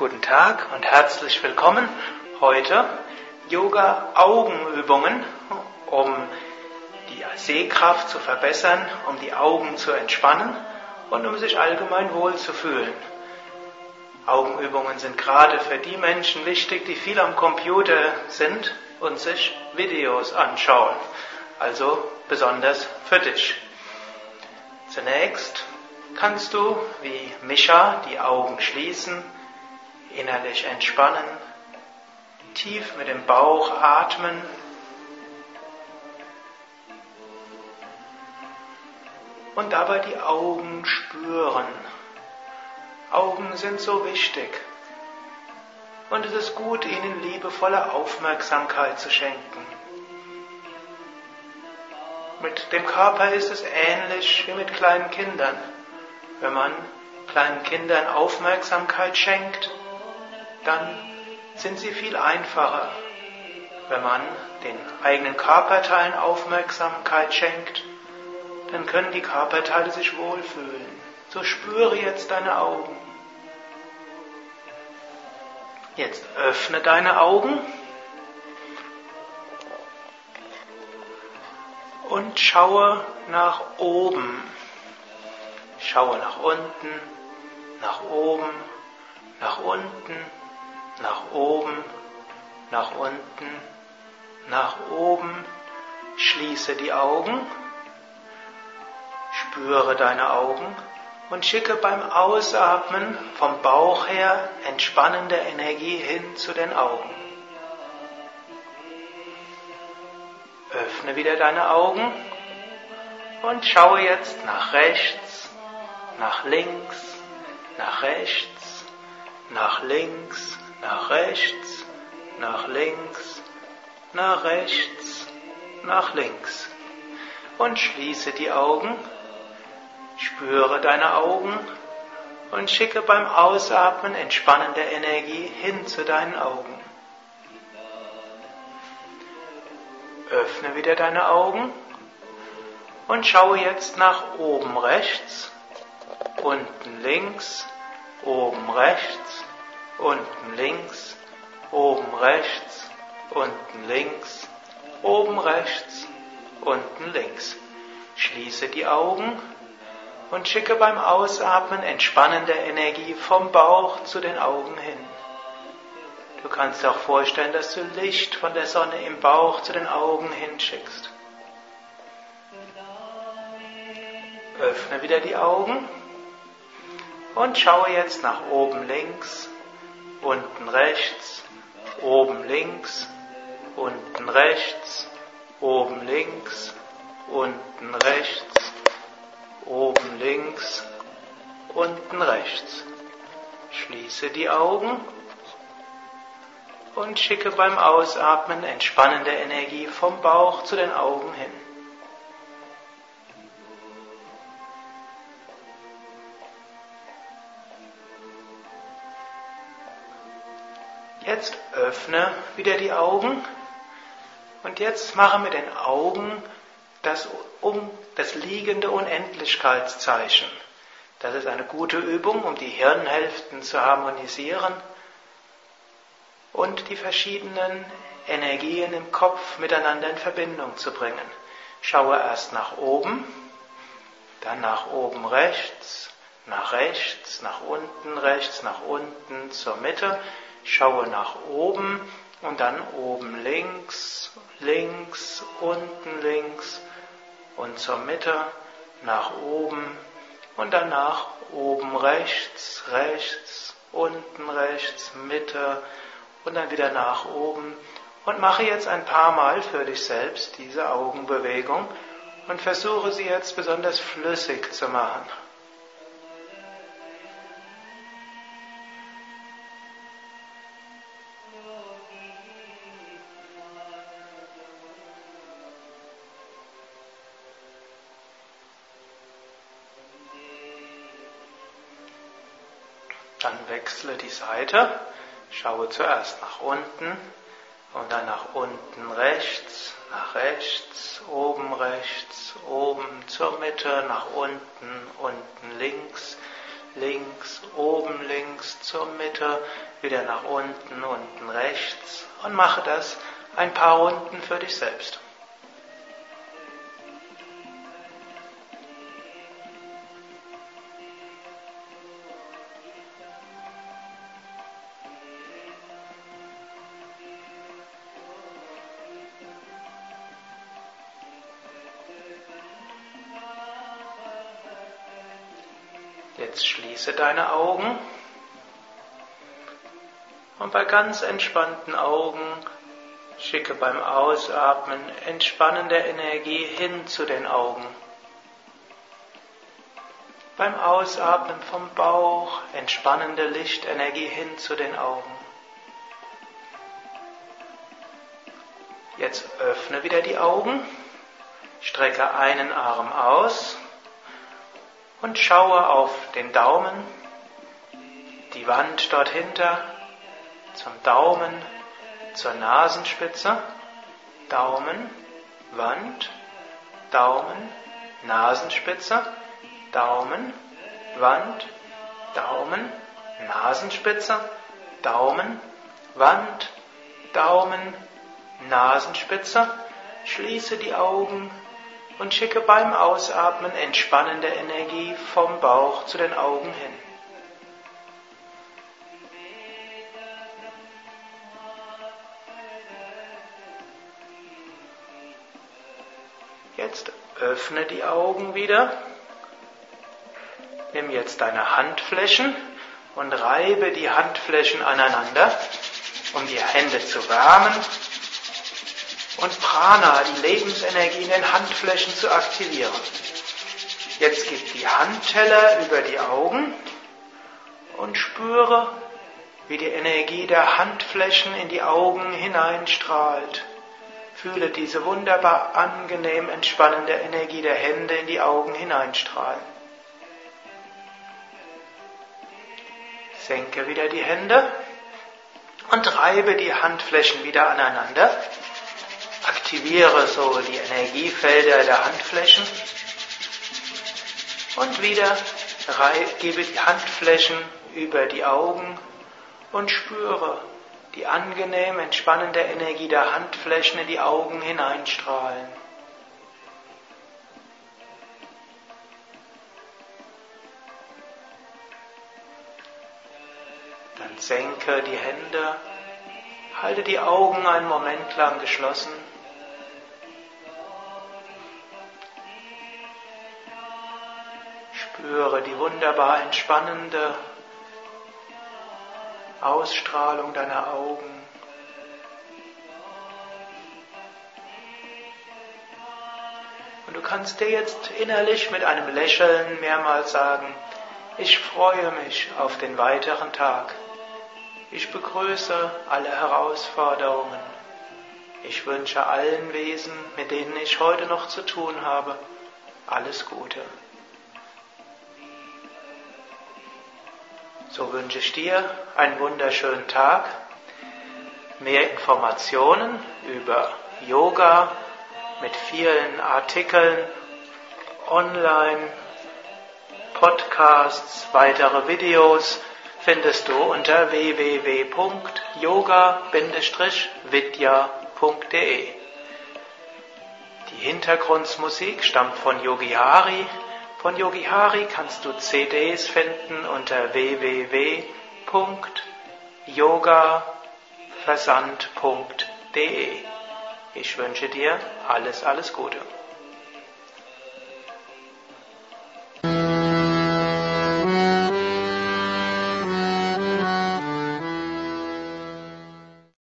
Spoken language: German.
Guten Tag und herzlich willkommen. Heute Yoga-Augenübungen, um die Sehkraft zu verbessern, um die Augen zu entspannen und um sich allgemein wohl zu fühlen. Augenübungen sind gerade für die Menschen wichtig, die viel am Computer sind und sich Videos anschauen. Also besonders für dich. Zunächst kannst du, wie Micha, die Augen schließen, innerlich entspannen, tief mit dem Bauch atmen. Und dabei die Augen spüren. Augen sind so wichtig. Und es ist gut, ihnen liebevolle Aufmerksamkeit zu schenken. Mit dem Körper ist es ähnlich wie mit kleinen Kindern. Wenn man kleinen Kindern Aufmerksamkeit schenkt, dann sind sie viel einfacher. Wenn man den eigenen Körperteilen Aufmerksamkeit schenkt, dann können die Körperteile sich wohlfühlen. So spüre jetzt deine Augen. Jetzt öffne deine Augen und schaue nach oben. Schaue nach unten, nach oben, nach unten, nach oben, nach unten, nach oben. Schließe die Augen, spüre deine Augen und schicke beim Ausatmen vom Bauch her entspannende Energie hin zu den Augen. Öffne wieder deine Augen und schaue jetzt nach rechts, nach links, nach rechts, nach links, nach rechts, nach links, nach rechts, nach links. Und schließe die Augen, spüre deine Augen und schicke beim Ausatmen entspannende Energie hin zu deinen Augen. Öffne wieder deine Augen und schaue jetzt nach oben rechts, unten links, oben rechts, unten links, oben rechts, unten links, oben rechts, unten links. Schließe die Augen und schicke beim Ausatmen entspannende Energie vom Bauch zu den Augen hin. Du kannst dir auch vorstellen, dass du Licht von der Sonne im Bauch zu den Augen hinschickst. Öffne wieder die Augen und schaue jetzt nach oben links, unten rechts, oben links, unten rechts, oben links, unten rechts, oben links, unten rechts. Schließe die Augen und schicke beim Ausatmen entspannende Energie vom Bauch zu den Augen hin. Jetzt öffne wieder die Augen und jetzt mache mit den Augen das, um, das liegende Unendlichkeitszeichen. Das ist eine gute Übung, um die Hirnhälften zu harmonisieren und die verschiedenen Energien im Kopf miteinander in Verbindung zu bringen. Schaue erst nach oben, dann nach oben rechts, nach rechts, nach unten rechts, nach unten zur Mitte Schaue nach oben und dann oben links, links, unten links und zur Mitte nach oben und danach oben rechts, rechts, unten rechts, Mitte und dann wieder nach oben und mache jetzt ein paar Mal für dich selbst diese Augenbewegung und versuche sie jetzt besonders flüssig zu machen. Dann wechsle die Seite, schaue zuerst nach unten und dann nach unten rechts, nach rechts, oben rechts, oben zur Mitte, nach unten, unten links, links, oben links, zur Mitte, wieder nach unten, unten rechts und mache das ein paar Runden für dich selbst. Jetzt schließe deine Augen und bei ganz entspannten Augen schicke beim Ausatmen entspannende Energie hin zu den Augen. Beim Ausatmen vom Bauch entspannende Lichtenergie hin zu den Augen. Jetzt öffne wieder die Augen, strecke einen Arm aus und schaue auf den Daumen, die Wand dort hinter, zum Daumen, zur Nasenspitze, Daumen, Wand, Daumen, Nasenspitze, Daumen, Wand, Daumen, Nasenspitze, Daumen, Wand, Daumen, Nasenspitze. Schließe die Augen und schicke beim Ausatmen entspannende Energie vom Bauch zu den Augen hin. Jetzt öffne die Augen wieder. Nimm jetzt deine Handflächen und reibe die Handflächen aneinander, um die Hände zu wärmen und Prana, die Lebensenergie in den Handflächen zu aktivieren. Jetzt gib die Handteller über die Augen und spüre, wie die Energie der Handflächen in die Augen hineinstrahlt. Fühle diese wunderbar angenehm entspannende Energie der Hände in die Augen hineinstrahlen. Senke wieder die Hände und reibe die Handflächen wieder aneinander aktiviere so die Energiefelder der Handflächen und wieder gebe die Handflächen über die Augen und spüre die angenehm entspannende Energie der Handflächen in die Augen hineinstrahlen. Dann senke die Hände, halte die Augen einen Moment lang geschlossen Spüre die wunderbar entspannende Ausstrahlung deiner Augen. Und du kannst dir jetzt innerlich mit einem Lächeln mehrmals sagen, ich freue mich auf den weiteren Tag. Ich begrüße alle Herausforderungen. Ich wünsche allen Wesen, mit denen ich heute noch zu tun habe, alles Gute. So wünsche ich dir einen wunderschönen Tag. Mehr Informationen über Yoga mit vielen Artikeln, online, Podcasts, weitere Videos findest du unter www.yoga-vidya.de. Die Hintergrundmusik stammt von Yogi Hari von Yogi Hari kannst du CDs finden unter www.yogaversand.de. Ich wünsche dir alles, alles Gute.